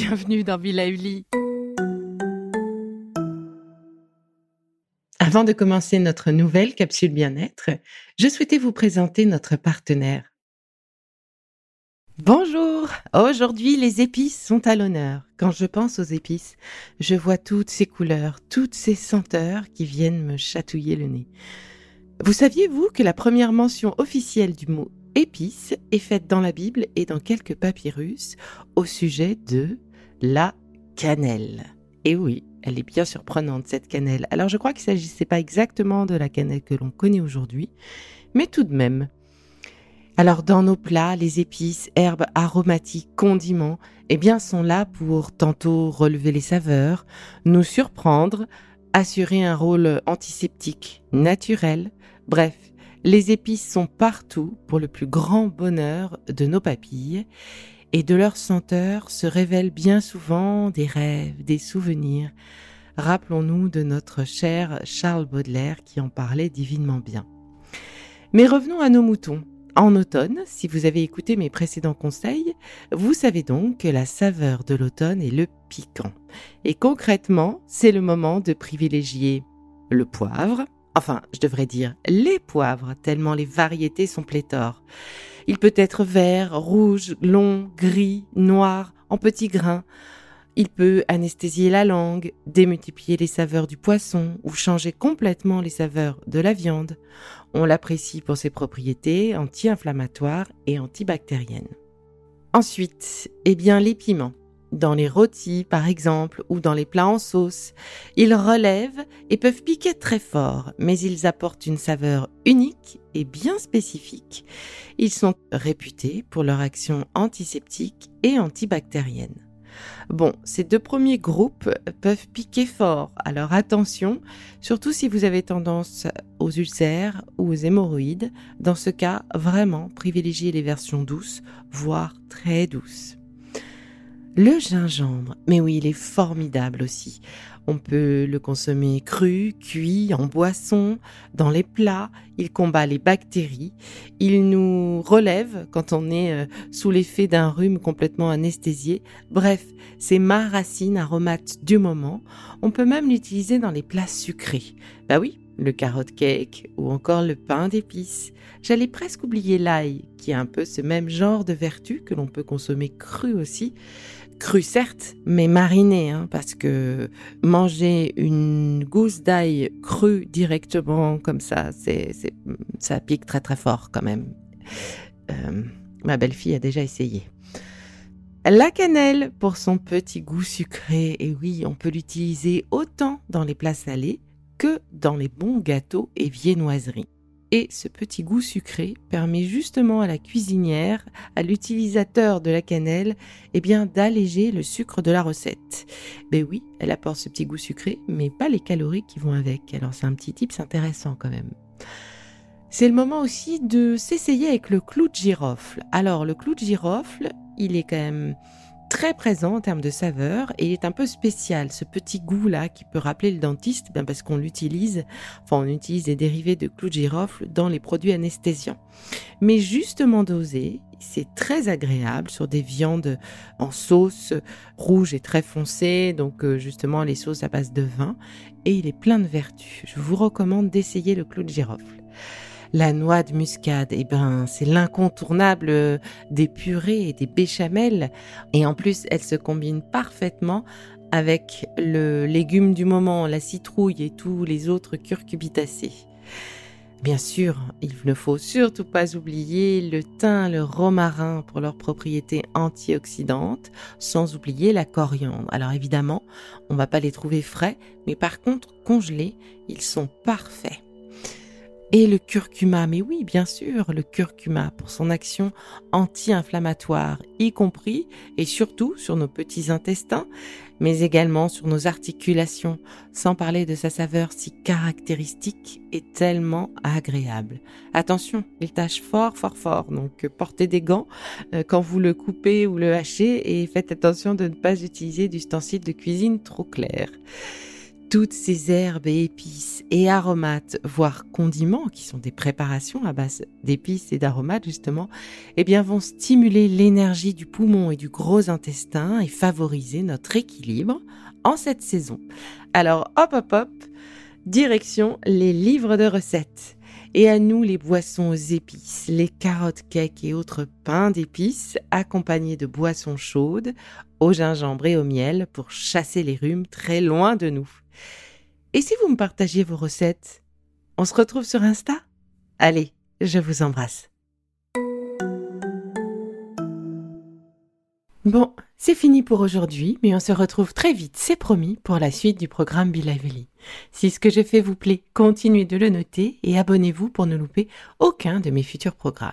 bienvenue dans Villa Uli. Avant de commencer notre nouvelle capsule bien-être, je souhaitais vous présenter notre partenaire. Bonjour Aujourd'hui, les épices sont à l'honneur. Quand je pense aux épices, je vois toutes ces couleurs, toutes ces senteurs qui viennent me chatouiller le nez. Vous saviez-vous que la première mention officielle du mot épice est faite dans la Bible et dans quelques papyrus au sujet de la cannelle Et oui, elle est bien surprenante cette cannelle. Alors je crois qu'il ne s'agissait pas exactement de la cannelle que l'on connaît aujourd'hui, mais tout de même. Alors dans nos plats, les épices, herbes aromatiques, condiments, eh bien sont là pour tantôt relever les saveurs, nous surprendre, assurer un rôle antiseptique naturel. Bref, les épices sont partout pour le plus grand bonheur de nos papilles et de leur senteur se révèlent bien souvent des rêves, des souvenirs. Rappelons-nous de notre cher Charles Baudelaire qui en parlait divinement bien. Mais revenons à nos moutons. En automne, si vous avez écouté mes précédents conseils, vous savez donc que la saveur de l'automne est le piquant. Et concrètement, c'est le moment de privilégier le poivre, enfin, je devrais dire les poivres, tellement les variétés sont pléthores. Il peut être vert, rouge, long, gris, noir, en petits grains. Il peut anesthésier la langue, démultiplier les saveurs du poisson ou changer complètement les saveurs de la viande. On l'apprécie pour ses propriétés anti-inflammatoires et antibactériennes. Ensuite, eh bien les piments. Dans les rôtis, par exemple, ou dans les plats en sauce, ils relèvent et peuvent piquer très fort, mais ils apportent une saveur unique et bien spécifique. Ils sont réputés pour leur action antiseptique et antibactérienne. Bon, ces deux premiers groupes peuvent piquer fort, alors attention, surtout si vous avez tendance aux ulcères ou aux hémorroïdes. Dans ce cas, vraiment, privilégiez les versions douces, voire très douces. Le gingembre, mais oui, il est formidable aussi. On peut le consommer cru, cuit, en boisson, dans les plats. Il combat les bactéries. Il nous relève quand on est euh, sous l'effet d'un rhume complètement anesthésié. Bref, c'est ma racine aromate du moment. On peut même l'utiliser dans les plats sucrés. Bah oui, le carotte cake ou encore le pain d'épices. J'allais presque oublier l'ail, qui a un peu ce même genre de vertu que l'on peut consommer cru aussi. Cru certes, mais mariné, hein, parce que manger une gousse d'ail crue directement comme ça, c'est, ça pique très très fort quand même. Euh, ma belle-fille a déjà essayé. La cannelle pour son petit goût sucré, et oui, on peut l'utiliser autant dans les plats salés que dans les bons gâteaux et viennoiseries. Et ce petit goût sucré permet justement à la cuisinière, à l'utilisateur de la cannelle, eh bien, d'alléger le sucre de la recette. Ben oui, elle apporte ce petit goût sucré, mais pas les calories qui vont avec. Alors c'est un petit tips intéressant quand même. C'est le moment aussi de s'essayer avec le clou de girofle. Alors le clou de girofle, il est quand même très présent en termes de saveur et il est un peu spécial, ce petit goût-là qui peut rappeler le dentiste, bien parce qu'on l'utilise, enfin on utilise des dérivés de clou de girofle dans les produits anesthésiants. Mais justement dosé, c'est très agréable sur des viandes en sauce rouge et très foncée, donc euh, justement les sauces à base de vin, et il est plein de vertus. Je vous recommande d'essayer le clou de girofle. La noix de muscade, eh ben, c'est l'incontournable des purées et des béchamels. Et en plus, elle se combine parfaitement avec le légume du moment, la citrouille et tous les autres curcubitacées. Bien sûr, il ne faut surtout pas oublier le thym, le romarin pour leurs propriétés antioxydantes, sans oublier la coriandre. Alors évidemment, on ne va pas les trouver frais, mais par contre congelés, ils sont parfaits. Et le curcuma, mais oui, bien sûr, le curcuma pour son action anti-inflammatoire, y compris et surtout sur nos petits intestins, mais également sur nos articulations, sans parler de sa saveur si caractéristique et tellement agréable. Attention, il tâche fort, fort, fort, donc portez des gants euh, quand vous le coupez ou le hachez et faites attention de ne pas utiliser d'ustensiles de cuisine trop clairs. Toutes ces herbes et épices et aromates, voire condiments, qui sont des préparations à base d'épices et d'aromates justement, eh bien vont stimuler l'énergie du poumon et du gros intestin et favoriser notre équilibre en cette saison. Alors hop hop hop, direction les livres de recettes. Et à nous les boissons aux épices, les carottes cakes et autres pains d'épices, accompagnés de boissons chaudes, au gingembre et au miel pour chasser les rhumes très loin de nous. Et si vous me partagiez vos recettes On se retrouve sur Insta? Allez, je vous embrasse. Bon, c'est fini pour aujourd'hui, mais on se retrouve très vite, c'est promis, pour la suite du programme Be Lively. Si ce que j'ai fait vous plaît, continuez de le noter et abonnez-vous pour ne louper aucun de mes futurs programmes.